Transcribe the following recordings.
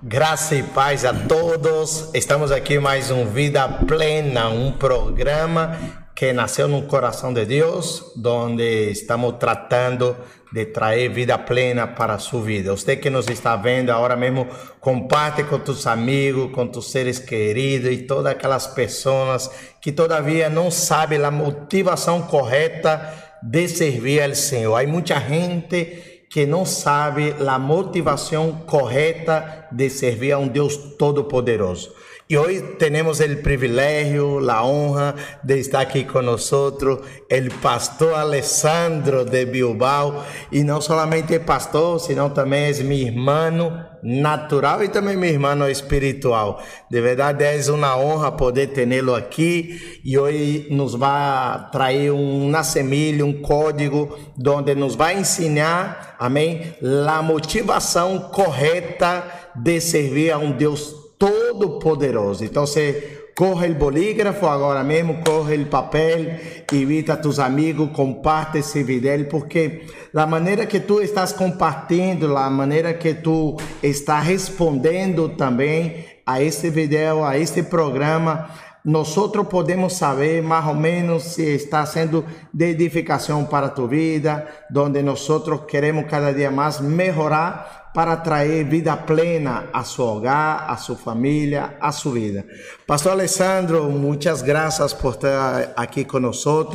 Graça e paz a todos. Estamos aqui mais um Vida Plena, um programa que nasceu no coração de Deus, onde estamos tratando de trazer vida plena para a sua vida. Você que nos está vendo agora mesmo, comparte com tus amigos, com tus seres queridos e todas aquelas pessoas que todavia não sabem a motivação correta de servir ao Senhor. Há muita gente que não sabe a motivação correta de servir a um Deus todo-poderoso. E hoje temos o privilégio, a honra de estar aqui conosco, o pastor Alessandro de Bilbao. E não somente pastor, senão também é meu irmão natural e também meu irmão espiritual. De verdade, é uma honra poder tê-lo aqui e hoje nos vai trazer um nascimento, um código, onde nos vai ensinar, amém, a motivação correta de servir a um Deus todo-poderoso. Então, você corre o bolígrafo agora mesmo, corre o papel, invita a tus amigos, comparte esse vídeo, porque a maneira que tu estás compartilhando, a maneira que tu está respondendo também a este vídeo, a este programa, nós podemos saber mais ou menos se está sendo de edificação para a tua vida, onde nós queremos cada dia mais melhorar para trazer vida plena a seu hogar, a sua família, a sua vida. Pastor Alessandro, muitas graças por estar aqui conosco.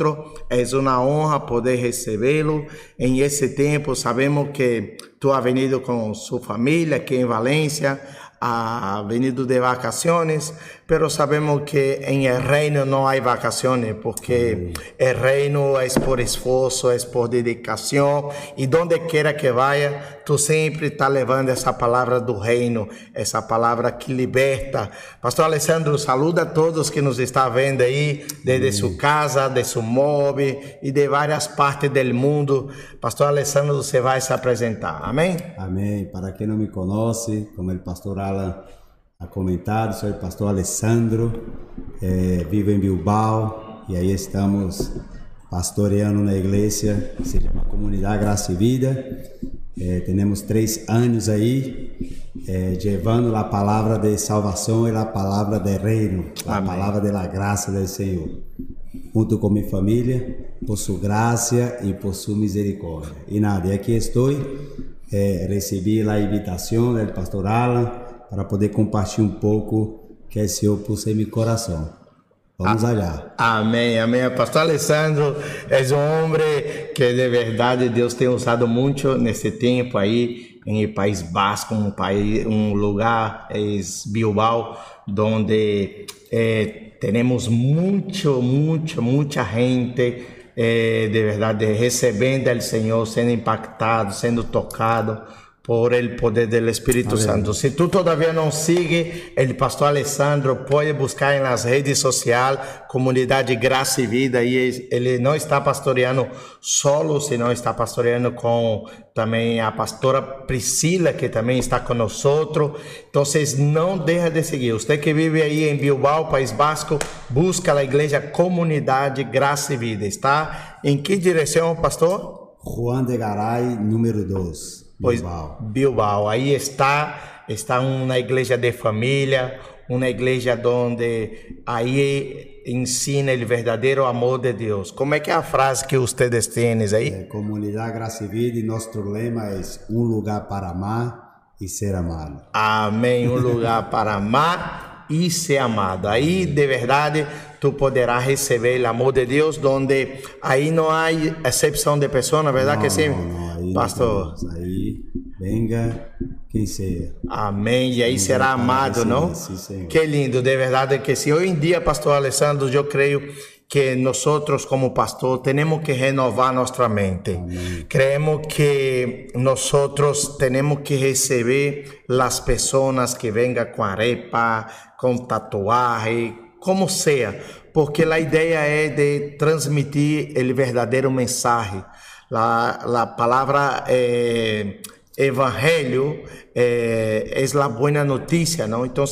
É uma honra poder recebê-lo em esse tempo. Sabemos que tu has venido com sua família aqui em Valência ha venido de vacaciones, pero sabemos que en el reino no hay vacaciones, porque el reino es por esfuerzo, es por dedicación, y donde quiera que vaya, tú siempre estás levando essa palavra do reino, essa palavra que liberta. Pastor Alessandro, saluda a todos que nos está vendo aí, desde sua casa, de seu móvel e de várias partes do mundo. Pastor Alessandro, você vai se apresentar. Amém? Amém. Para quem não me conhece, como o pastor Alan ha comentado, sou o pastor Alessandro, eh, vivo em Bilbao e aí estamos pastoreando na igreja que se chama Comunidade Graça e Vida. É, temos três anos aí é, levando a palavra de salvação e a palavra de reino, a palavra da graça do Senhor, junto com minha família, por sua graça e por sua misericórdia. E nada, e aqui estou, é, recebi a invitação do pastor Alan para poder compartilhar um pouco que o Senhor pôs em meu coração. Vamos allá. Amém, amém. Pastor Alessandro é um homem que de verdade Deus tem usado muito nesse tempo aí em País Basco, um país, um lugar é Bilbao, onde eh, temos muito, muito, muita gente eh, de verdade recebendo o Senhor, sendo impactado, sendo tocado por el poder del Espíritu. Santo. Si tú todavía no sigues el pastor Alessandro, puede buscar en las redes sociales Comunidad Graça y Vida y él no está pastoreando solo, sino está pastoreando con también a pastora Priscila, que también está con nosotros. Entonces, no deja de seguir. Usted que vive ahí en Bilbao, País Vasco, busca la iglesia Comunidad Graça y Vida. ¿Está en qué dirección, pastor? Juan de Garay, número 2. Pois, Bilbao. Bilbao. Aí está, está uma igreja de família, uma igreja onde aí ensina o verdadeiro amor de Deus. Como é que é a frase que vocês têm aí? É, comunidade Graça e Vida, e nosso lema é um lugar para amar e ser amado. Amém, um lugar para amar e ser amado. Aí, de verdade, tu poderás receber o amor de Deus, onde aí não há exceção de pessoa, na verdade não, que sim, não, não, pastor. Aí, venga quem seja. Amém. E aí será amado, não? Sim, que lindo, de verdade que sim. Hoje em dia, pastor Alessandro, eu creio que nós como pastor temos que renovar nossa mente. Amém. Creemos que nós temos que receber as pessoas que venham com arepa, com tatuagem, como seja, porque a ideia é de transmitir o verdadeiro mensagem. A, palavra eh, evangelho eh, é a boa notícia, não? Então,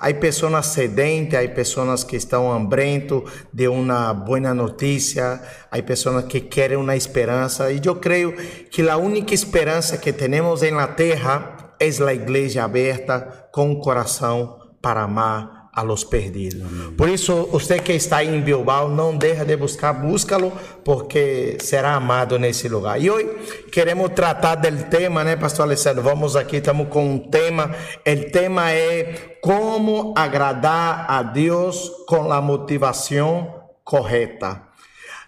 há pessoas sedentes, há pessoas que estão hambrientos de uma boa notícia, há pessoas que querem uma esperança, e eu creio que a única esperança que temos na terra é a igreja aberta com o coração para amar a los perdidos. Por isso, você que está em Bilbao, não deixa de buscar, búscalo, porque será amado nesse lugar. E hoje queremos tratar do tema, né, Pastor Alessandro? Vamos aqui, estamos com um tema. O tema é como agradar a Deus com a motivação correta.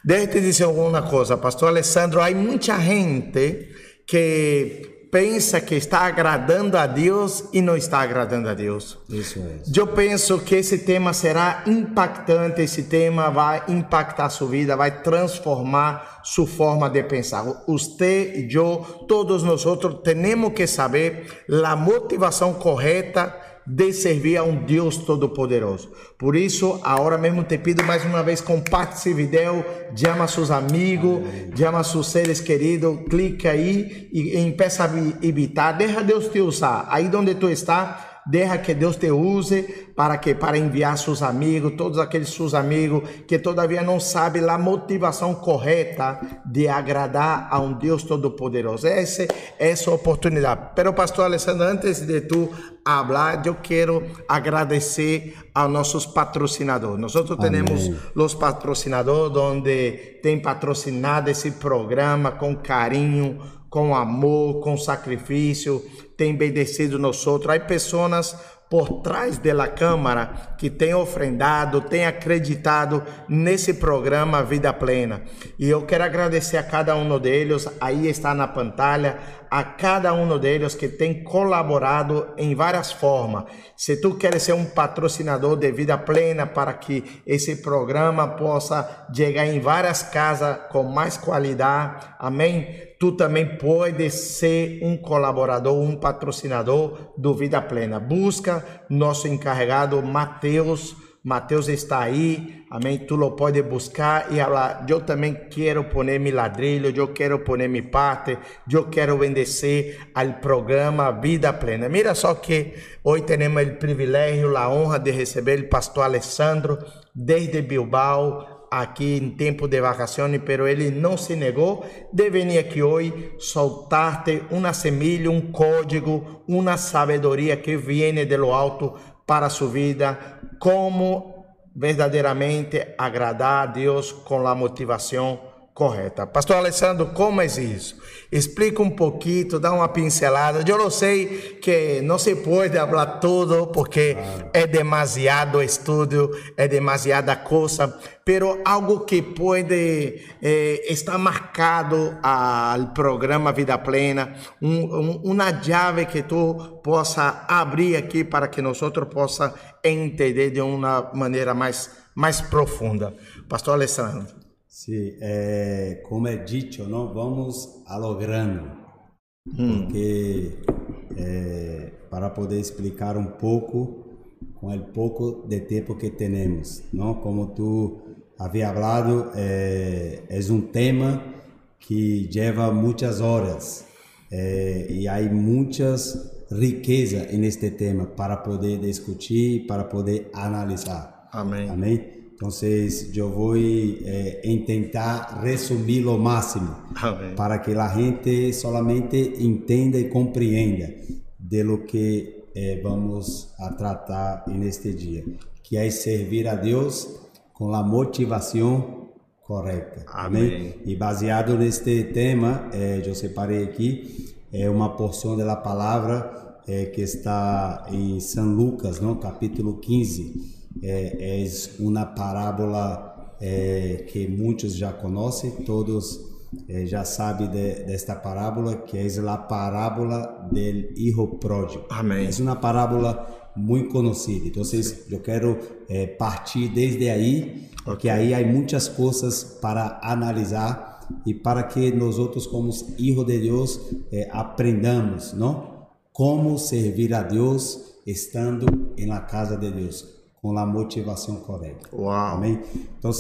Deixa eu te dizer alguma coisa, Pastor Alessandro. Há muita gente que pensa que está agradando a Deus e não está agradando a Deus. Isso é. Eu penso que esse tema será impactante, esse tema vai impactar sua vida, vai transformar sua forma de pensar. Você eu, todos nós temos que saber a motivação correta de servir a um Deus Todo-Poderoso. Por isso, agora mesmo te pido mais uma vez, compartilhe esse vídeo, chama seus amigos, chama seus seres queridos, clica aí e, e empeça a evitar, deixa Deus te usar. Aí onde tu está, Deixa que Deus te use para que para enviar seus amigos, todos aqueles seus amigos que todavia não sabem a motivação correta de agradar a um Deus todo-poderoso. Essa é essa oportunidade. Pero pastor Alessandro, antes de tu falar, eu quero agradecer a nossos patrocinadores. Nós temos os patrocinadores onde tem patrocinado esse programa com carinho, com amor, com sacrifício, tem obedecido nós outros. Há pessoas por trás da câmara que têm ofrendado, têm acreditado nesse programa Vida Plena. E eu quero agradecer a cada um deles, aí está na pantalla, a cada um deles que tem colaborado em várias formas. Se tu queres ser um patrocinador de Vida Plena para que esse programa possa chegar em várias casas com mais qualidade, amém? Tu também pode ser um colaborador, um patrocinador do Vida Plena. Busca nosso encarregado Mateus. Mateus está aí, amém? Tu lo pode buscar e falar, eu também quero poner meu ladrilho, eu quero poner minha parte, eu quero bendecer ao programa Vida Plena. Mira só que hoje temos o privilégio, a honra de receber o pastor Alessandro desde Bilbao, aqui em tempo de vacações, pero ele não se negou de vir aqui hoje soltar-te uma semilha, um código, uma sabedoria que vem do alto para sua vida, como verdadeiramente agradar a Deus com a motivação correta. Pastor Alessandro, como é isso? Explica um pouquinho, dá uma pincelada. Eu não sei que não se pode falar tudo porque claro. é demasiado estudo, é demasiada coisa, pero algo que pode eh, estar marcado ao programa Vida Plena, um, um, uma chave que tu possa abrir aqui para que nós possa entender de uma maneira mais mais profunda. Pastor Alessandro. Sí, eh, como he dicho, ¿no? vamos a lo grano, mm. porque eh, para poder explicar un poco con el poco de tiempo que tenemos, ¿no? Como tú había hablado, eh, es un tema que lleva muchas horas y hay muchas riquezas en este tema para poder discutir, para poder analizar. Amén. Amén. Então, eu vou eh, tentar resumir o máximo Amém. para que a gente solamente entenda e compreenda de lo que eh, vamos a tratar neste dia, que é servir a Deus com a motivação correta. Amém. Amém? E baseado neste tema, eh, eu separei aqui é uma porção da palavra eh, que está em São Lucas, não? capítulo 15 é, é uma parábola é, que muitos já conhecem, todos é, já sabem de, desta parábola, que é a parábola do hijo pródigo. Amém. É uma parábola muito conhecida. Então, eu quero é, partir desde aí, porque aí há muitas coisas para analisar e para que nós outros, como hijos de Deus, é, aprendamos, não? Como servir a Deus estando na casa de Deus com a motivação correta. Uau. Amém? Então,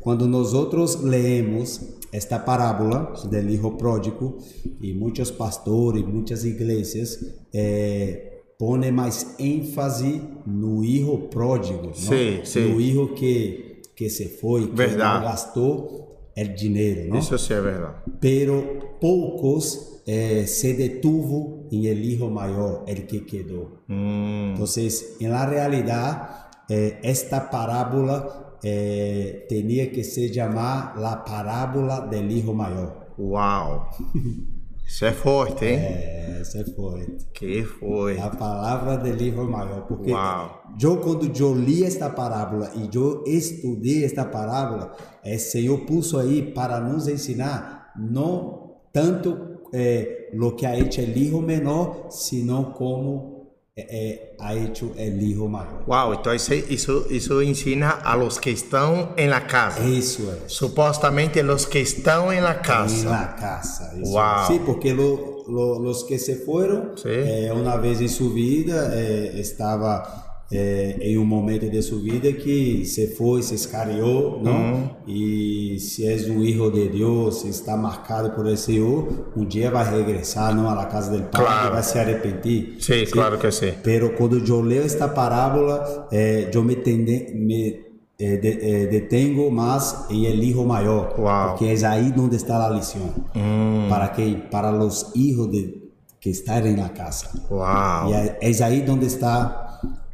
quando nós outros leemos esta parábola do hijo pródigo e muitos pastores, muitas igrejas eh, põem mais ênfase no hijo pródigo, sim, não? sim. no hijo que que se foi, que Verdade. não gastou el dinero, ¿no? Isso sim é verdade. Pero poucos eh, se detuvo en el hijo mayor, el que quedó. Hum, Entonces, en la realidad, eh, esta parábola eh, tenía que ser llamada la parábola del hijo mayor. uau. Isso é forte, hein? Eh, ese fue Que foi. la palabra del hijo mayor. Porque Wow. yo cuando yo li esta parábola y yo estudié esta parábola, el Señor puso ahí para nos ensinar no tanto eh, lo que ha hecho el hijo menor, sino como hecho el hijo mayor. Uau, então isso, isso, isso ensina a los que estão em la casa. Eso es. Supostamente los que estão em la En casa. la casa. eso Wow. es. Sí, porque lo- lo- los que se fueron, Sí. eh, una vez en su vida, eh, estaba eh, en un momento de su vida que se fue, se escarió, ¿no? Y si es un hijo de Dios, si está marcado por el Señor, un día va a regresar, ¿no? A la casa del Padre Claro. y va a se arrepentir. Sim, claro que sim. Pero cuando yo leo esta parábola, eh, yo me, tende- me eh, de- eh, detengo más en el hijo mayor, Wow. porque es ahí donde está la lección. Para que para los hijos de, que están en la casa. Uau. Y es- es ahí donde está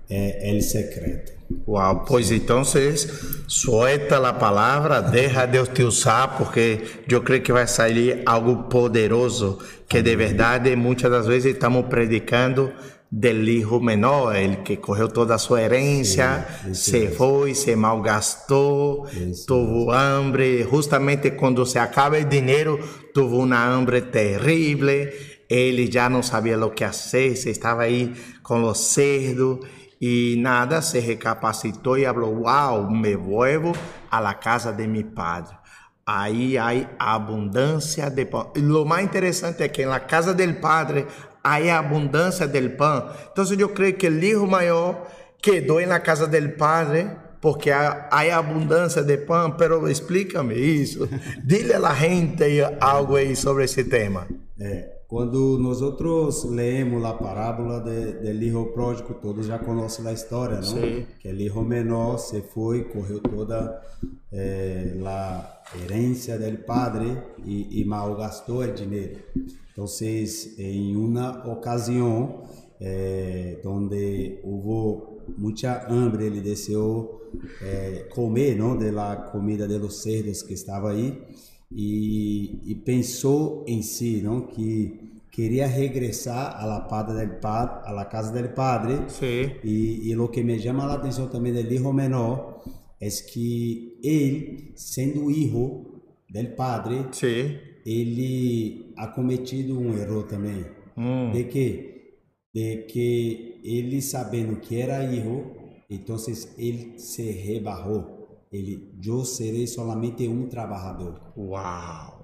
eh, el secreto. Uau, pois então vocês suelta a palavra, deixa Deus te usar, porque eu creio que vai sair algo poderoso, que de verdade muitas das vezes estamos predicando del hijo menor, el que correu toda a sua herência, se foi, se malgastou, Isso tuvo hambre, justamente quando se acaba o dinheiro, tuvo uma hambre terrível, ele já não sabia o que fazer, se estava aí com os cerdos e nada, se recapacitou e falou, wow, me vuelvo a la casa de mi padre. Aí há abundância de pão. E lo mais interessante é que na casa del padre há abundância del pão. Então eu creio que o hijo maior quedou na casa del padre porque há, abundância de pão. Pero explícame isso. Dile a la gente algo aí sobre esse tema. Eh, cuando nosotros leemos la parábola de- del hijo pródigo, todos ya conocen la historia, ¿no? Sí. Que hijo menor se fue, cogió toda eh, la herencia del padre y, y malgastó el dinero. Entonces, en una ocasión eh, donde hubo mucha hambre, él deseó eh, comer, ¿no? De la comida de los cerdos que estaba ahí y, y pensó en sí, ¿no? Que quería regresar a la, padre del pa- a la casa del padre. Sim. Y, y lo que me llama la atención también del hijo menor es que él, siendo hijo del padre, Sim. ele ha cometido um erro também. Hum. De que? De que ele sabendo que era hijo, então ele se rebarrou. Ele, eu serei solamente um trabalhador. Uau.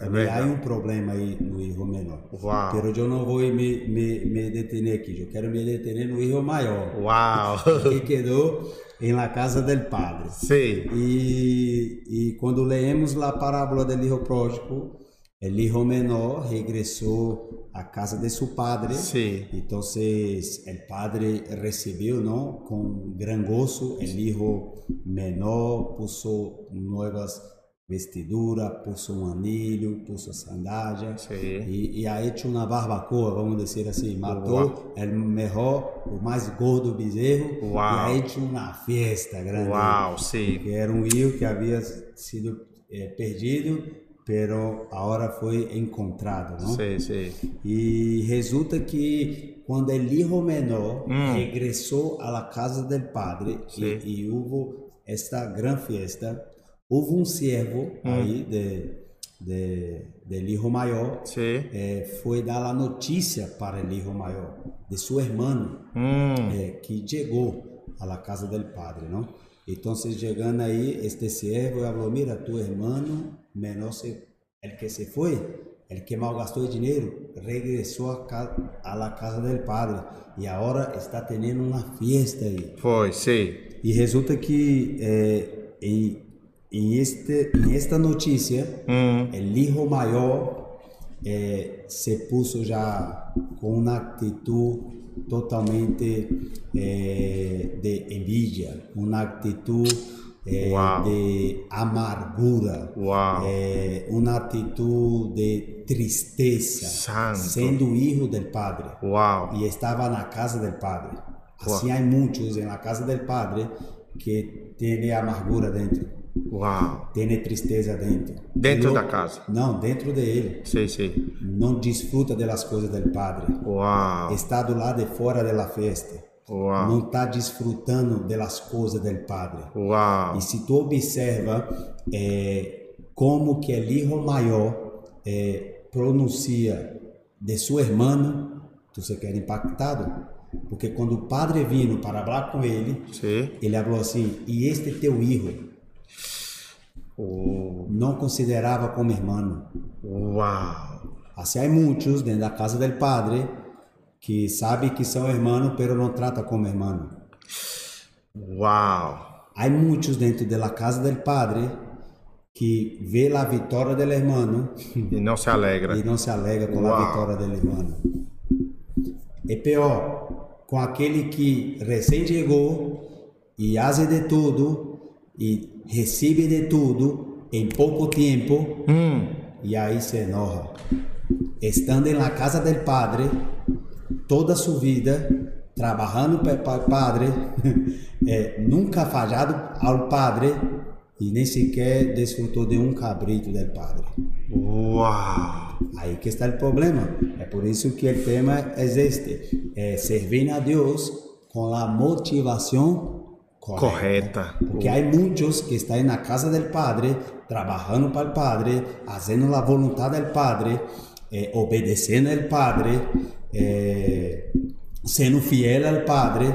É há um problema aí no hijo menor. Uau. Pero eu não vou me, me, me detener aqui. Eu quero me detener no hijo maior. Uau. Que quedou em la casa del padre. Sim. E, e quando leemos a parábola do hijo pródigo, hijo menor regressou à casa de seu padre. Sim. Então, o padre recebeu não, com gran gozo. O hijo menor puso novas vestiduras, puso um anillo, puso sandália. Sim. E, e ha hecho uma barbacoa, vamos dizer assim. Matou o melhor, o mais gordo bezerro. Uau. E ha hecho uma festa grande. Uau, sim. Que era um hijo que havia sido eh, perdido, pero agora foi encontrado, não? Sim, sim. E resulta que quando o hijo menor Hum. regressou à la casa del padre Sí. e, e houve esta gran fiesta, houve um servo Hum. aí de, de, hijo maior, Sim. eh, foi dar a notícia para o hijo maior de seu irmão Hum. eh, que chegou la casa del padre, ¿no? Entonces llegando ahí, este siervo habló, mira, tu hermano menor, se, el que se fue, el que malgastó el dinero, regresó a, ca- a la casa del padre y ahora está teniendo una fiesta ahí. Foi, sim. Y resulta que eh, en, en este, en esta noticia, Hum. el hijo mayor eh, se puso ya con una actitud totalmente eh, de envidia, una actitud é, de amargura, é, uma atitude de tristeza, Santo. sendo hijo del Padre. Uau. y estaba en la casa del Padre. Hay muchos en la casa del Padre que tiene amargura dentro, Uau. tiene tristeza dentro. Dentro da casa. No, dentro de él. Sim, sim. No disfruta de las cosas del Padre. Uau. Está do lado de fora de la fiesta. Uau. Não está desfrutando de las coisas del Padre. Uau. E se tu observa eh, como que el hijo mayor eh, pronuncia de su hermano, tu se queda impactado. Porque quando o padre vino para falar com ele, Sim. ele falou assim: E este teu hijo Uh, não considerava como irmão. Uau. Assim, há muitos dentro da casa del padre que sabem que são irmãos, pero não trata como irmão. Uau. Há muitos dentro da casa del padre que vê a vitória del hermano E não se alegra. e não se alegra com a vitória del hermano. É pior com aquele que recém chegou e faz de tudo e recebe de tudo em pouco tempo Hum. e aí se enoja. Estando na casa del padre toda sua vida, trabalhando para o padre, eh, nunca falhado ao padre e nem sequer desfrutou de um cabrito del padre. Uau. Aí que está o problema. É por isso que o tema é este: é servir a Deus com a motivação correta. Correta. Porque há muitos que estão na casa del Padre, trabalhando para o Padre, fazendo a vontade do Padre, eh, obedecendo ao Padre, eh, sendo fiel ao Padre,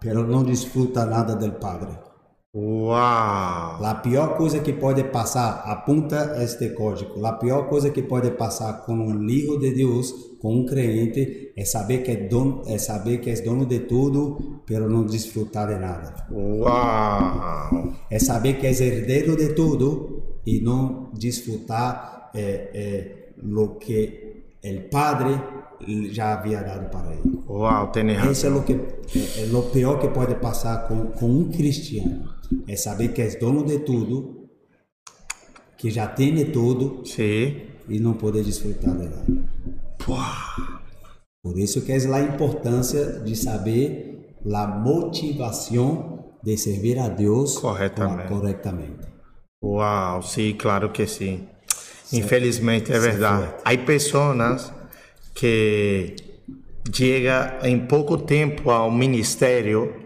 pero não desfruta nada do Padre. Uau. A pior coisa que pode passar, apunta este código, a pior coisa que pode passar com um hijo de Deus, com um crente, é saber que é dono, é saber que é dono de tudo, pero não desfrutar de nada. Uau. É saber que é herdeiro de tudo e não desfrutar é, é, lo que o Padre já havia dado para ele. Uau, tem Isso razão. é o que é, é o pior que pode passar com, com um cristiano. É saber que é dono de tudo, que já tem de tudo e não poder desfrutar de nada. Por isso que é a importância de saber a motivação de servir a Deus Corretamente. corretamente. Uau, sim, claro que sim. Infelizmente é verdade. Há pessoas que chegam em pouco tempo ao ministério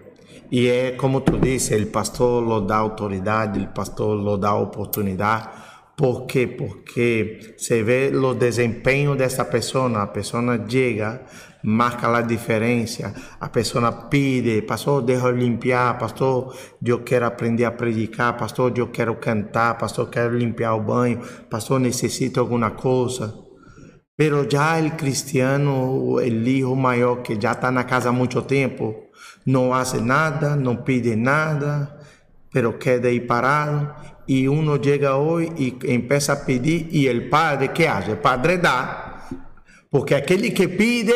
e é como tu disse, o pastor lo dá autoridade, o pastor lo dá oportunidade. Por quê? Porque se vê o desempenho dessa pessoa, a pessoa chega, marca a diferença, a pessoa pede, pastor, deixa eu limpar, pastor, eu quero aprender a predicar, pastor, eu quero cantar, pastor, quero limpar o banho, pastor, necessito alguma coisa. Pero já o cristiano, o hijo maior que já está na casa há muito tempo, não faz nada, não pede nada, pero queda aí parado. E uno chega hoje e começa a pedir, e o padre, que hace? O padre dá. Porque aquele que pide,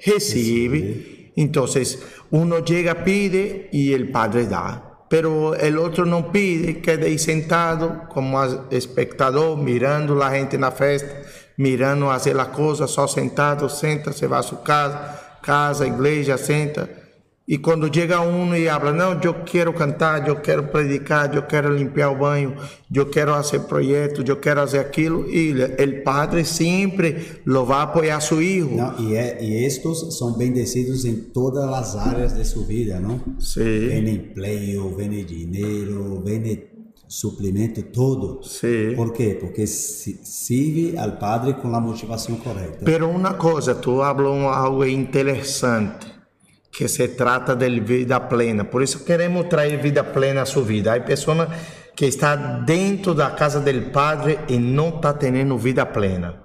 recebe. Então, uno chega, pide e o padre dá. Pero o outro não pide, queda aí sentado como espectador, mirando a gente na festa, mirando fazer a coisa, só sentado, senta, se vai a sua casa, casa, igreja, senta. E quando chega um e habla, não, eu quero cantar, eu quero predicar, eu quero limpar o banho, eu quero fazer projetos, eu quero fazer aquilo, e o padre sempre lo vai apoiar seu filho. Não, e, é, e estes são bendecidos em todas as áreas de sua vida, não? Sim, Vem emprego, vem dinheiro, vem suplemento, todo. Por quê? Porque se- serve ao Padre com a motivação correta. Pero uma coisa, tu falou algo interessante, que se trata de vida plena. Por isso queremos trazer vida plena à sua vida. Há pessoas que está dentro da casa do Padre e não está tendo vida plena.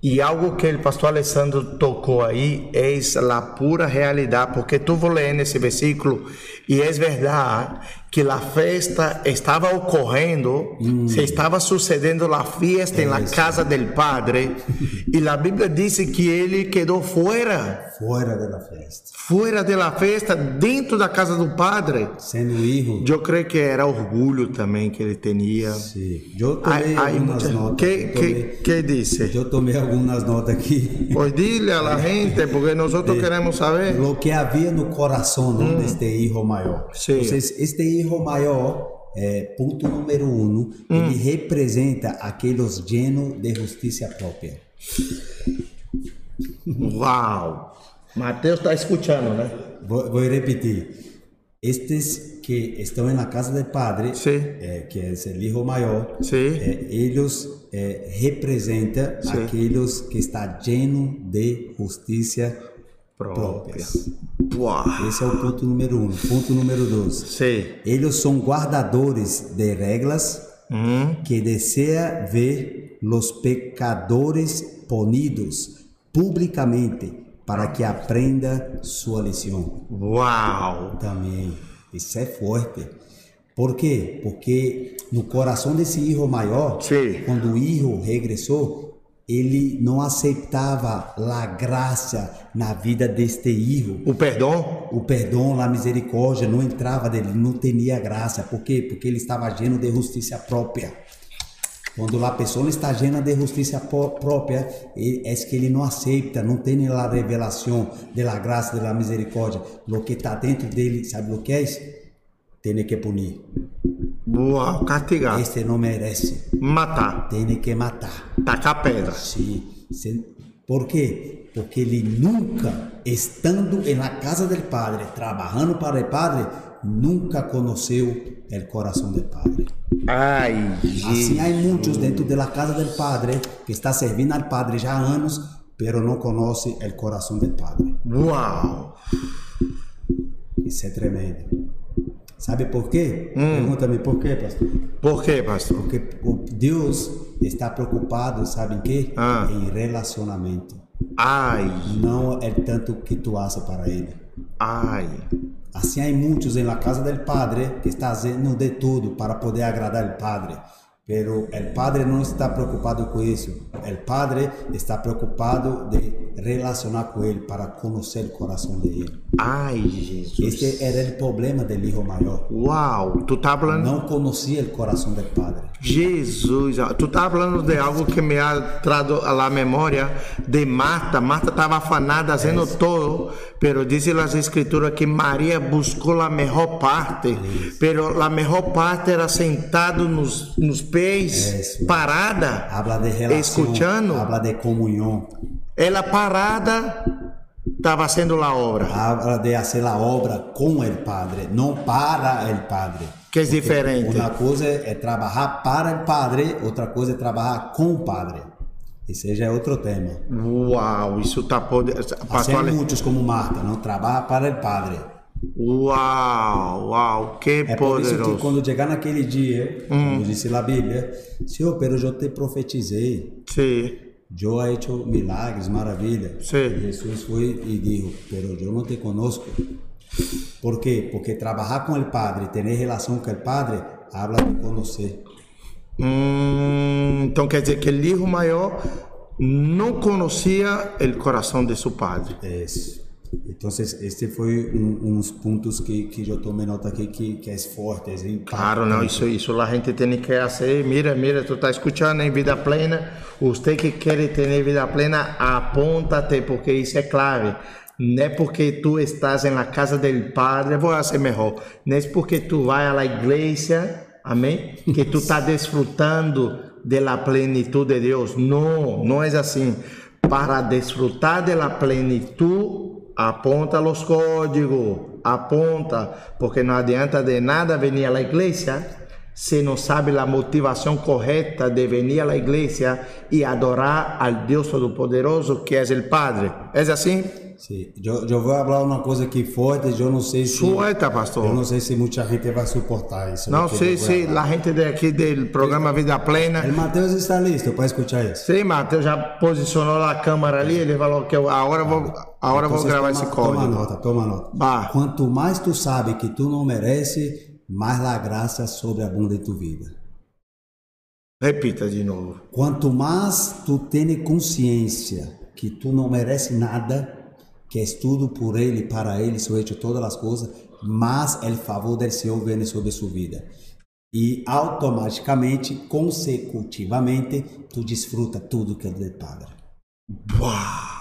E algo que o pastor Alessandro tocou aí é a pura realidade, porque tu vou ler nesse versículo e é verdade que a festa estava ocorrendo, mm. se estava sucedendo a festa em la casa del Padre, e a Bíblia diz que ele quedou fora. Fora da festa. Fora da festa, dentro da casa do Padre. Sendo filho. Eu creio que era orgulho também que ele tinha. Sim. Eu tomei ai, algumas ai, notas. Que, tomei, que, que disse? Eu tomei algumas notas aqui. Pois dile a la gente, porque nós queremos saber. O que havia no coração mm. deste filho maior. Sim. Então, este filho maior, é, ponto número um, hum. ele representa aqueles llenos de justiça própria. Uau! Mateus está escutando, né? Vou, vou, repetir. Estes que estão na casa do Padre, é, que é o filho maior, é, eles é, representam aqueles que estão llenos de justiça próprias. próprias. Esse é o ponto número um. Ponto número dois. Sim. Eles são guardadores de regras uhum. que desea ver os pecadores punidos publicamente para que aprenda sua lição. Uau! Também. Isso é forte. Por quê? Porque no coração desse filho maior, Sim. quando o filho regressou, ele não aceitava a graça na vida deste filho. O perdão? O perdão, a misericórdia não entrava dele, não tinha graça. Por quê? Porque ele estava lleno de justiça própria. Quando a pessoa está llena de justiça própria, é que ele não aceita, não tem a revelação da graça, da misericórdia. O que está dentro dele, sabe o que é? Tem que punir. Boa, castigar. Este não merece. Matar. Tem que matar. Tacar pedra. Sim. Por quê? Porque ele nunca, estando na casa do Padre, trabalhando para o Padre, nunca conheceu o coração do Padre. Ai, assim há muitos dentro da casa do Padre que está servindo ao Padre já há anos, pero não conhece o coração do Padre. Uau! Isso é tremendo. Sabe por quê? Hum. Pergunta-me por quê, pastor. Por quê, pastor? Porque Deus está preocupado, sabe em quê? Ah. Em relacionamento. Ai. Não é tanto que tu haces para ele. Ai. Assim há muitos na casa do Padre que está fazendo de tudo para poder agradar o Padre. Pero el padre não está preocupado com isso. O padre está preocupado de relacionar com ele para conhecer o coração dele. Ai, Jesus. Este era o problema do filho maior. Uau, tu tá falando. Não conhecia o coração do padre. Jesus, tu tá falando de algo que me ha traído a la memória de Marta. Marta estava afanada fazendo é todo, pero diz as escrituras que Maria buscou a melhor parte, Isso. pero a melhor parte era sentado nos, nos pés, Isso. parada, habla de relação, escutando. Habla de comunhão. Ela parada estava fazendo a obra. Habla de fazer a obra com o Padre, não para o Padre. Que é diferente. Uma coisa é trabalhar para o Padre, outra coisa é trabalhar com o Padre. Esse já é outro tema. Uau, isso está podendo. Pastor... Assim, muitos como Marta, não trabalha para o Padre. Uau, uau, que é poderoso. por isso que quando chegar naquele dia, hum. como disse na Bíblia, Senhor, pero eu te profetizei. Sim. Eu he hecho milagres, maravilha. Sim. Jesus foi e disse, pero eu não te conosco. Por quê? Porque trabalhar com o Padre, ter relação com o Padre, habla de conhecer. Hum, então quer dizer que o filho maior não conhecia o coração de seu padre. Isso. Então, este foi um, uns pontos que, que eu tomei nota aqui que, que é forte. É claro, não, isso, isso a gente tem que fazer. Mira, mira, tu está escutando em vida plena. Você que quer ter vida plena, aponta-te, porque isso é clave. Não é porque tu estás na casa do Padre, vou fazer melhor. Não é porque tu vai à igreja, amém? Que tu está desfrutando da plenitude de Deus. Não, não é assim. Para desfrutar da plenitude, aponta os códigos, aponta, porque não adianta de nada vir à igreja se não sabe a motivação correta de vir à igreja e adorar ao Deus Todo-Poderoso que é o Padre. É assim? Sí. Yo, yo voy a hablar una cosa aquí fuerte, yo no sé si... Suelta, pastor. Yo no sé si mucha gente va a soportar eso. Não, sim, yo voy a sim, gente daqui do programa Vida Plena. El Mateus está listo para escuchar eso. Sim, Matheus já posicionou a câmera ali, ele falou que eu, a hora eu vou, a hora eu vou gravar toma, esse Toma código. nota, toma nota. Va. Quanto mais tu sabe que tu não merece, mais la graça sobreabunda em tu vida. Repita de novo. Quanto mais tu tens consciência que tu não merece nada, que és tudo por Ele, para Ele, são hecho todas as coisas, mais o favor do Senhor vem sobre sua vida. E automaticamente, consecutivamente, tu desfruta tudo que Ele te paga. Uau!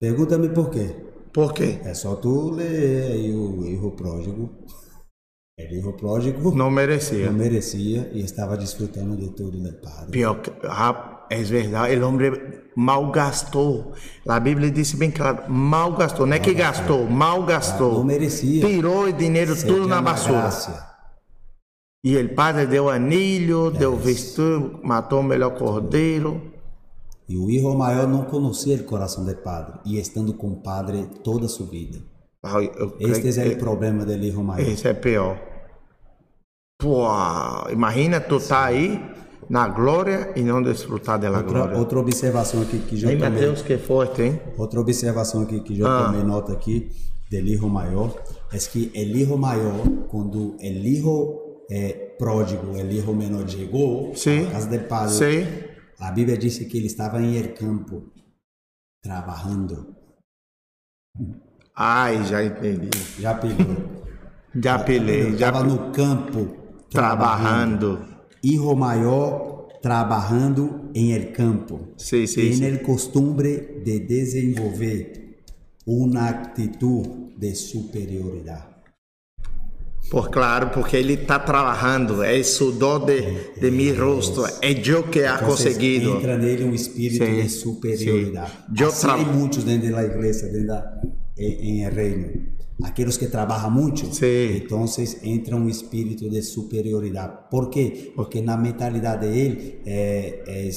Pergunta-me por quê. Por quê? É só tu ler aí o erro pródigo. El hijo pródigo Não merecia. não merecia e estava desfrutando de tudo do Padre. Pior que, é verdade, o homem mal gastou. A Bíblia disse bem claro, mal gastou. Não é que gastou, mal Não gastou. merecia. Tirou o dinheiro tudo na basura. graça. E o padre deu anilho, deu vestido, matou o melhor cordeiro. E o hijo maior não conhecia o coração do Padre e estando com o Padre toda a sua vida. Ah, Este é o problema do hijo maior. Esse é pior. Pô, imagina tu tá aí na glória e não desfrutar da Outra, glória. outra observação aqui que Aí, tomei. Mateus, que forte, hein? Outra observação aqui que eu Ah. tomei nota aqui do hijo maior é que o hijo maior, quando o hijo eh, pródigo, o hijo menor chegou Sim. casa do padre, Sim. A Bíblia diz que ele estava em el campo trabalhando. Ai, já entendi. Já pegou. Já apelei, Ele já estava no campo trabalhando. Hijo maior trabalhando em el campo. Sim, sim, Tem el costumbre de desenvolver uma atitude de superioridade. Por claro, porque ele está trabalhando, é sudor de, de mi rosto, é eu que ha Entonces, conseguido. entra nele um espírito Sim, de superioridade. sim. Eu assim tra- hay muitos dentro da igreja, dentro da, em, reino. Aqueles que trabalham muito, Sim. então entra um espírito de superioridade. Por quê? Porque na mentalidade dele, é, é,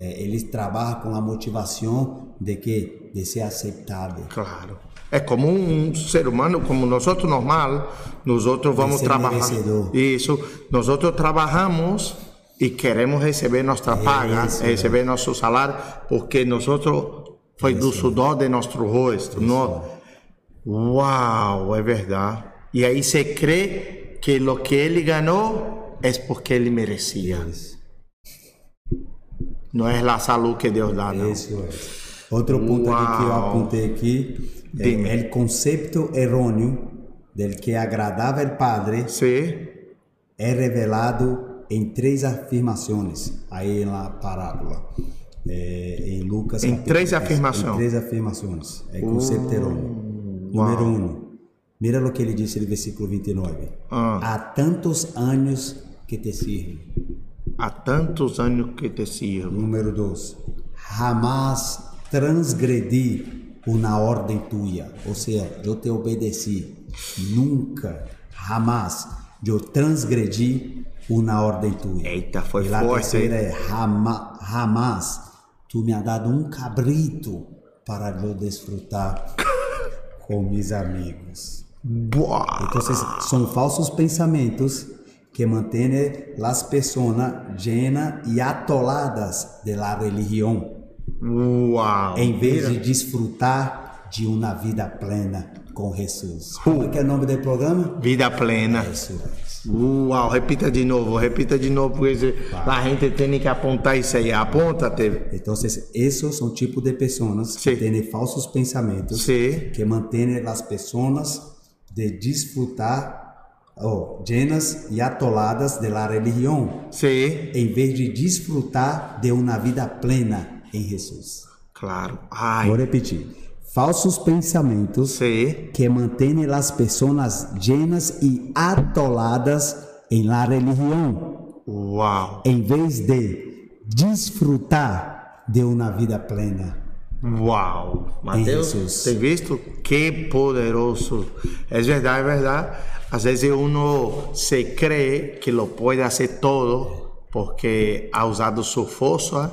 é, eles trabalham com a motivação de que de ser aceitado. Claro. É como um ser humano, como nós outros normal, nós outros vamos trabalhar. Isso, nós outros trabalhamos e queremos receber nossa paga, Isso, receber nosso salário, porque nós outros foi do sudor de nosso rosto. No... Uau, é verdade. E aí se crê que o que ele ganhou é porque ele merecia. Isso. Não é a saúde que Deus dá, não. Isso é. Outro ponto aqui que eu apontei aqui Dime. é o conceito errôneo del que agradava el Padre Sim, é revelado em três afirmações aí na parábola. É, em Lucas. Em capítulo três 10, afirmações. Em três afirmações. É conceito errôneo. Número um. Mira o que ele disse no versículo 29. Ah. Há tantos anos que te sirvo. há tantos anos que te sirvo. Número 2. Jamás transgredi uma ordem tua. Ou seja, eu te obedeci. Nunca, jamás, eu transgredi uma ordem tua. Eita, foi e a forte, terceira é jamás tu me has dado um cabrito para eu desfrutar com meus amigos. Buah. Entonces, son falsos pensamientos que mantienen las personas llenas y atoladas de la religión, Uau! en vez de disfrutar de una vida plena con Jesús. ¿Cómo es que es el nombre del programa? Vida plena. Es. Uau, repita de novo, repita de novo, porque a gente tem que apontar isso aí. Aponta-te. Entonces, esos son tipos de personas Sí. que tienen falsos pensamientos Sí. que mantienen las personas de disfrutar, oh, llenas y atoladas de la religión. Sim, em vez de desfrutar de uma vida plena em Jesus. claro. Ai, Vou repetir. Falsos pensamentos sim, que mantêm as pessoas llenas e atoladas em la religião, uau, em vez de desfrutar de uma vida plena. uau. Mateus, Jesus. tem visto? Que poderoso. É verdade, é verdade. Às vezes uno se cree que lo puede hacer todo porque ha usado su fuerza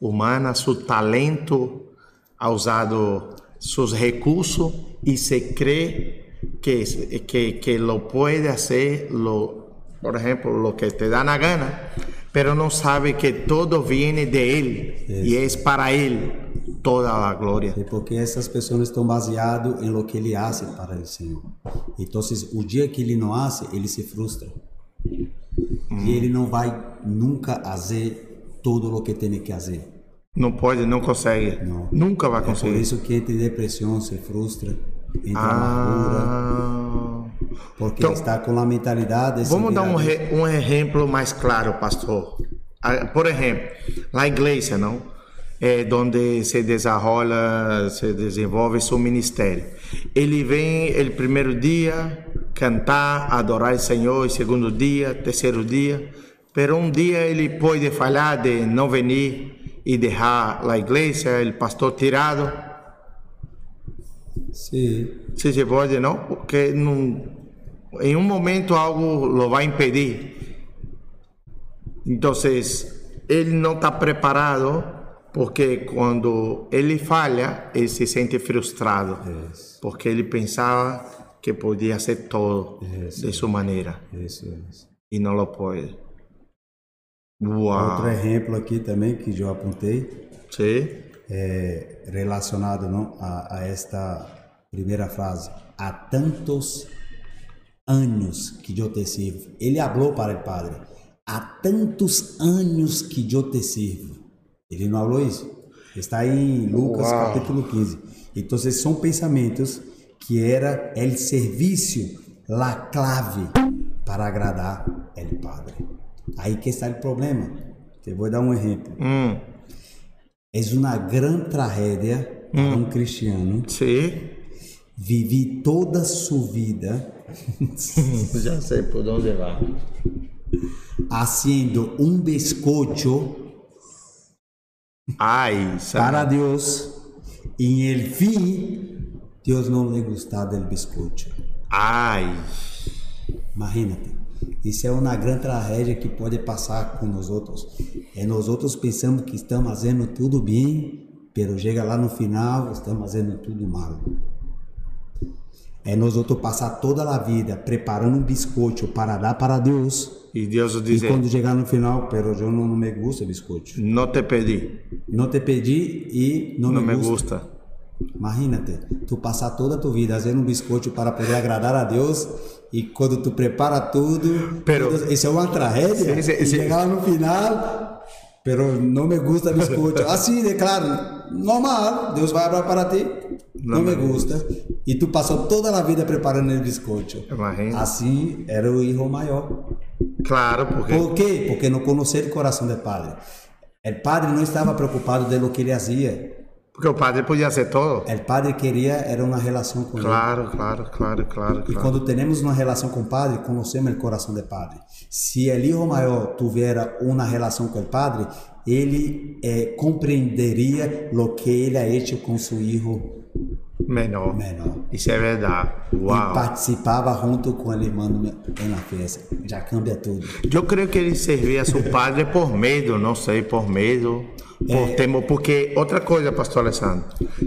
humana, su talento ha usado sus recursos y se cree que, que, que lo puede hacer, lo, por ejemplo, lo que te da la gana, pero no sabe que todo viene de Él y es para Él toda la gloria. É porque essas pessoas estão baseadas em lo que ele hace para o Senhor. Então, o dia que ele não hace, ele se frustra. E ele não vai nunca fazer tudo o que tem que fazer. Não pode, não consegue. Não. Nunca vai É por conseguir. isso que entra em depressão, se frustra, entra amargura, Ah. porque Então, está com a mentalidade. de Vamos dar um, re- um exemplo mais claro, pastor. Ah, Por exemplo, na igreja, não? É onde se desenrola, se desenvolve seu ministério. Ele vem, ele primeiro dia, cantar, adorar o Senhor, segundo dia, terceiro dia. Pero um dia ele pode falhar de não vir e deixar a igreja, o pastor tirado. Sim. Se se pode, não? Porque não, em um momento algo lo vai impedir. Então, ele não está preparado porque quando ele falha, ele se sente frustrado. Isso, Porque ele pensava que podia ser todo de sua maneira isso. e não lo pode. Uau! Outro exemplo aqui também que eu apontei Sim? é relacionado não, a, a esta primeira frase. Há tantos anos que eu te sirvo. Ele falou para o Padre. Há tantos anos que eu te sirvo. Ele não falou isso? Está em Lucas Uau. capítulo 15. Então, são pensamentos que era o serviço, a clave para agradar o Padre. Aí que está o problema. Te vou dar um exemplo. Hum, É uma grande tragédia para um cristiano sim? viver toda a sua vida Já sei por onde vai. haciendo um biscocho Ai, para Deus e el fim Deus não lhe gostar do biscocho. Ai. Imagínate. Isso é uma grande tragédia que pode passar com nós outros. É nós outros pensamos que estamos fazendo tudo bem, pero chega lá no final, estamos fazendo tudo mal. É nós outros passar toda a vida preparando um biscoito para dar para Deus. E Deus E diz: quando chegar no final, pero eu não, não me gusta biscoito. Não te pedi, Não te pedi e não, não me, me gusta. gusta. Imagínate, tu passar toda a tua vida fazendo um biscoito para poder agradar a Deus e quando tu prepara tudo, Pero- tudo- isso é uma tragédia. E sim. chegar lá no final, pero não me gusta biscoito. Assim, é claro, normal, Deus vai abrir para ti, não, me gusta. E tu passou toda a vida preparando o biscoito. Imagina. Assim era o hijo maior. Claro, porque ¿Por quê? Porque não conhecia o coração do padre. O padre não estava preocupado de lo que ele fazia. Porque o padre podia ser todo. O padre queria era uma relação com ele. Claro, claro, claro, claro, E claro. quando temos uma relação com o Padre, conhecemos o coração do Padre. Se o hijo maior tivera uma relação com o Padre, ele eh, compreenderia o que ele ha hecho com seu hijo Menor. menor. Isso é verdade. E Uau. participava junto com o irmão na festa. Já cambia tudo. Eu creio que ele servia a seu padre por medo, não sei, por medo, por temor. Porque outra coisa, pastor Alessandro,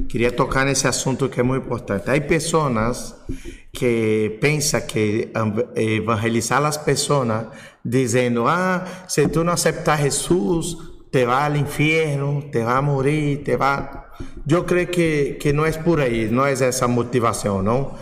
queria tocar nesse assunto que é muito importante. Há pessoas que pensam que ev- evangelizar as pessoas dizendo, ah, se tu não aceitar Jesus, te vai ao inferno, te vai morrer, te vai... Eu creio que, que não é por aí, não é essa motivação, não?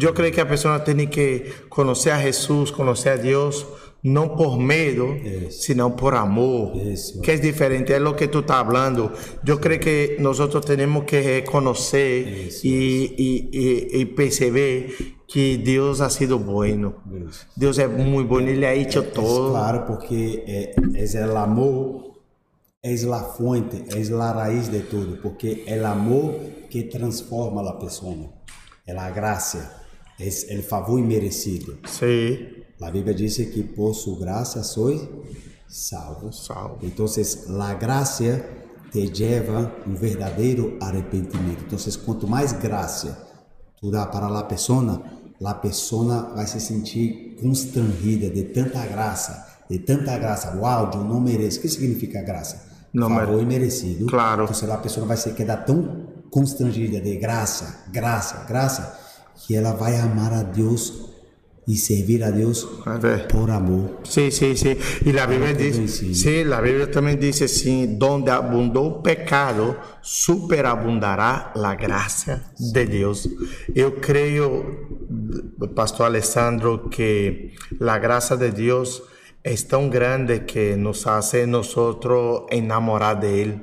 Eu creio que a pessoa tem que conhecer a Jesus, conhecer a Deus, não por medo, senão por amor. Isso. Que é diferente, é o que tu está falando. Eu creio que nós temos que reconhecer e, e, e, e perceber que Deus ha sido bueno. Isso. Deus é muito bom, Ele ha hecho Es todo. claro, porque é, es el amor, es la fuente, es la raíz de tudo, porque é o amor que transforma a pessoa, é a graça, é o favor imerecido. Sim, A Bíblia diz que por sua graça sois salvos. salvo. Então, a graça te leva um verdadeiro arrependimento. Então, quanto mais graça tu dá para a pessoa, a pessoa vai se sentir constrangida de tanta graça, de tanta graça. Uau, eu não mereço. O que significa graça? Não Favor imerecido. Claro. Então, a pessoa vai se quedar tão constrangida de graça, graça, graça, que ela vai amar a Deus y servir a Dios por amor. Sí, sí, sí. Y la Biblia dice, sí, la Biblia también dice, sí, donde abundó pecado, superabundará la gracia de Dios. Yo creo, Pastor Alessandro, que la gracia de Dios es tan grande que nos hace nosotros enamorar de Él.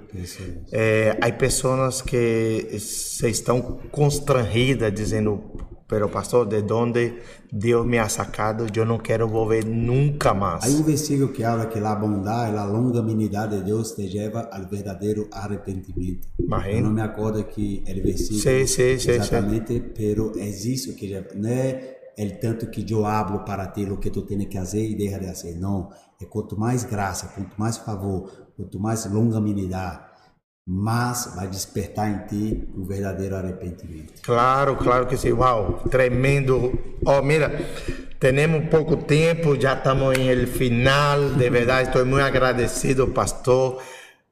Eh, hay personas que se están constrangidas diciendo, pero pastor, de donde Deus me ha sacado, eu não quero volver nunca mais. Há um versículo que habla que a bondade a longanimidade de Deus te leva ao verdadeiro arrependimento. Eu não me acordo que é o versículo sim, sim, sim, exatamente, pero é isso que leva. É el tanto que eu hablo para ti o que tu tens que fazer e deixa de fazer. Não, é quanto mais graça, quanto mais favor, quanto mais longanimidade mas vai despertar em ti um verdadeiro arrependimento. Claro, claro que sim. Uau, tremendo. Oh, mira, temos pouco tempo, já estamos em el final. De verdade, estou muito agradecido, pastor.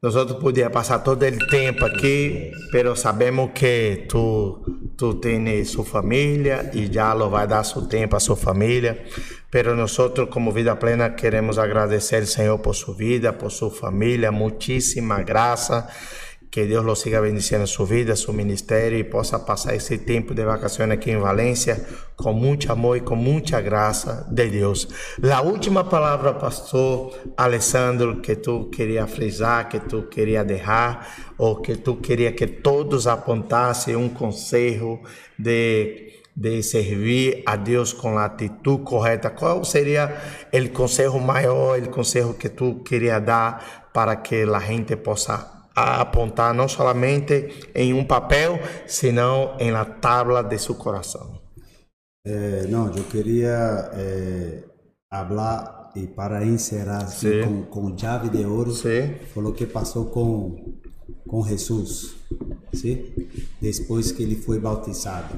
Nós podíamos passar todo o tempo aqui, mas sabemos que tu, tu tens sua família e já lo vai dar seu tempo a sua família. Pero nós, como Vida Plena, queremos agradecer ao Senhor por sua vida, por sua família, muitíssima graça. Que Deus lo siga bendiciendo sua vida, seu ministério e possa passar esse tempo de vacações aqui em Valência com muito amor e com muita graça de Deus. A última palavra, pastor Alessandro, que tu queria frisar, que tu queria deixar, ou que tu queria que todos apontassem um conselho de de servir a Deus com a atitude correta, qual seria o conselho maior, o conselho que tu queria dar para que a gente possa apontar não somente em um papel, senão em la tabla de seu coração? Eh, não, eu queria eh, falar e para encerrar assim, com, com chave de ouro, foi o que passou com com Jesus, depois que ele foi bautizado.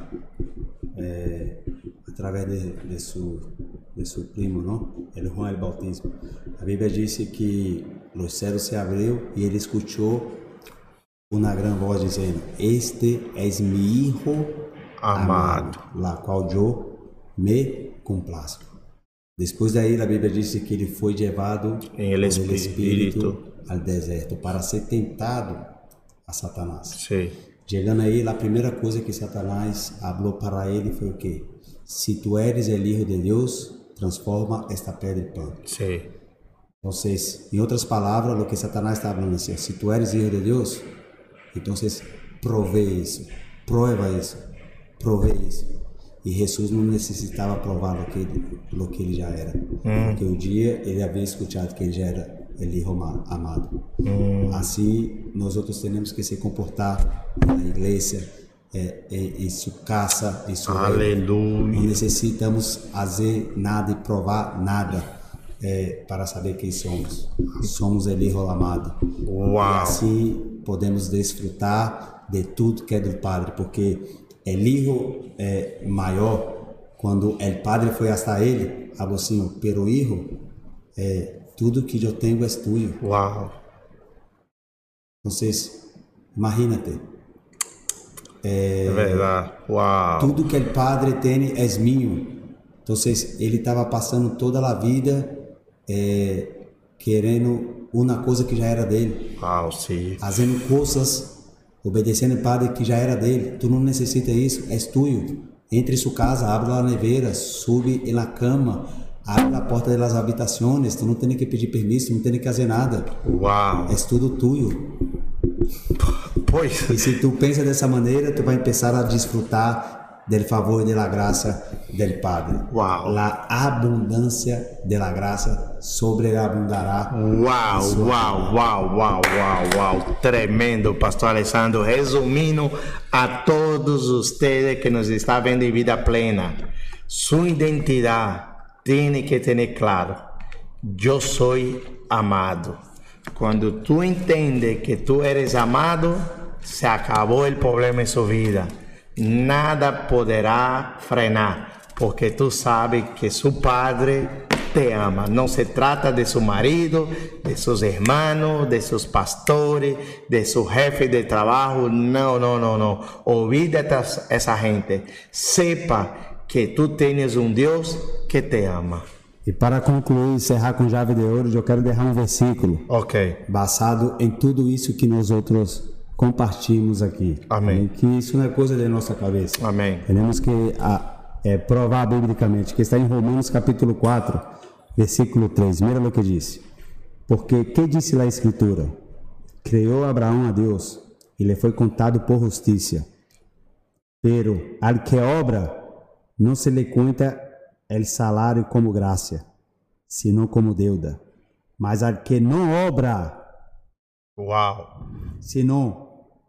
É, através de, de, seu, de seu primo, não? Ele Juan el Bautismo. A Bíblia diz que os céus se abriu e ele escutou uma grande voz dizendo: Este é mi hijo amado, la qual eu me complazco. Depois daí, a Bíblia diz que ele foi levado em el espírito. espírito ao deserto para ser tentado a Satanás. Sim. Chegando aí, a primeira coisa que Satanás falou para ele foi o quê? Si tu eres el Hijo de Dios, transforma esta pedra en pan. Sí. Entonces, en otras palabras, lo que Satanás está hablando es, si tú eres Hijo de Dios, entonces provee eso, prueba eso, provee eso. E Jesus não necessitava provar o que, o que ele já era. Hum. Porque um dia ele havia escutado que ele já era ele amado. Hum. Assim, nós outros temos que se comportar na igreja, é, é, isso caça, isso Aleluia. Não necessitamos fazer nada e provar nada é, para saber quem somos. Somos ele amado. Uau. E assim podemos desfrutar de tudo que é do Padre, porque el hijo é maior quando o Padre foi hasta ele, falou assim, pero hijo, é, tudo que eu tenho é tuyo. Uau. Então, imagínate, é, é verdade. Uau. Tudo que o Padre tem é meu. Então, ele estava passando toda a vida é, querendo uma coisa que já era dele. Uau, sim. Fazendo coisas, obedecendo o Padre que já era dele. Tu não necessita isso, é tuyo. Entre sua casa, abre a neveira, sube na cama, abre a porta das habitações. Tu não tem que pedir permisso, não tem que fazer nada. Uau. É tudo tuyo. Pois. E se tu pensa dessa maneira, tu vai começar a desfrutar del favor e da graça del Padre. Uau. La abundância de la graça sobreabundará. Uau, uau, uau, uau, uau, uau. Tremendo, pastor Alessandro. Resumindo a todos vocês que nos estão vendo em vida plena, sua identidade tem que ter claro. Eu sou amado. Quando tu entende que tu eres amado, se acabou o problema em sua vida. Nada poderá frenar, porque tu sabes que seu Padre te ama. Não se trata de seu marido, de seus irmãos, de seus pastores, de seu jefe de trabalho. Não, não, não, não. Olvida essa gente. Sepa que tu tens um Deus que te ama. E para concluir e encerrar com chave de ouro, eu quero deixar um versículo. Ok. Basado em tudo isso que nós outros compartilhamos aqui. Amém. Que isso não é coisa da nossa cabeça. Amém. Temos que a, é, provar biblicamente, que está em Romanos capítulo 4, versículo 3. Mira o que disse. Porque que disse lá a escritura? Criou Abraão a Deus e lhe foi contado por justiça. Pero al que obra não se lhe conta el salário como graça, senão como deuda. Mas al que não obra, Uau! senão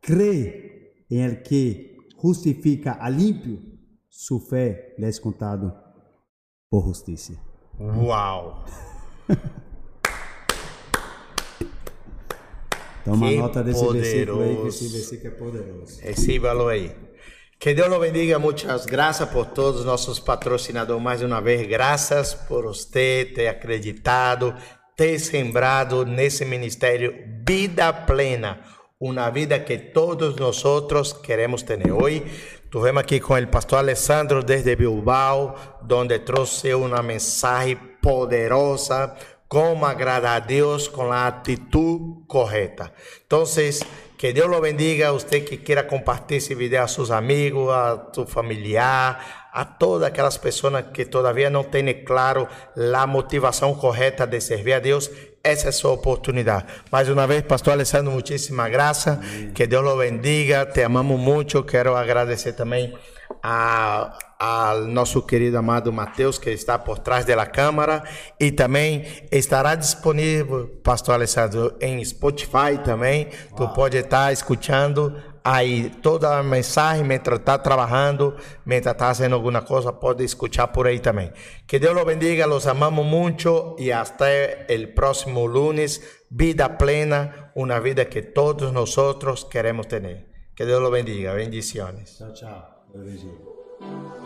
crê em el que justifica a límpio, sua fé lhe é contado por justiça. Uau! Toma que nota desse poderoso. versículo aí, que esse versículo é poderoso. Recíbalo aí. Que Deus lo bendiga, muchas gracias por todos nossos patrocinadores. Mais uma vez, graças por você ter acreditado, ter sembrado nesse ministério Vida Plena, uma vida que todos nós queremos ter. Hoje, estivemos aqui com o pastor Alessandro desde Bilbao, onde trouxe uma mensagem poderosa como agradar a Deus com a atitude correta. Então, que Deus lo bendiga. Você que queira compartilhar esse vídeo a seus amigos, a seu familiar, a todas aquelas pessoas que todavia não têm claro a motivação correta de servir a Deus. Essa é a sua oportunidade. Mais uma vez, Pastor Alessandro, muitíssima graça. Que Deus lo bendiga. Te amamos muito. Quero agradecer também a ao nosso querido amado Mateus, que está por trás da câmera, e também estará disponível, Pastor Alessandro, em Spotify também. Uau. Tu pode estar escutando aí toda a mensagem, enquanto está trabalhando, enquanto está fazendo alguma coisa, pode escutar por aí também. Que Deus los bendiga, los amamos muito e até o próximo lunes. Vida plena, uma vida que todos nós queremos ter. Que Deus los bendiga. Bendiciones. Tchau, tchau.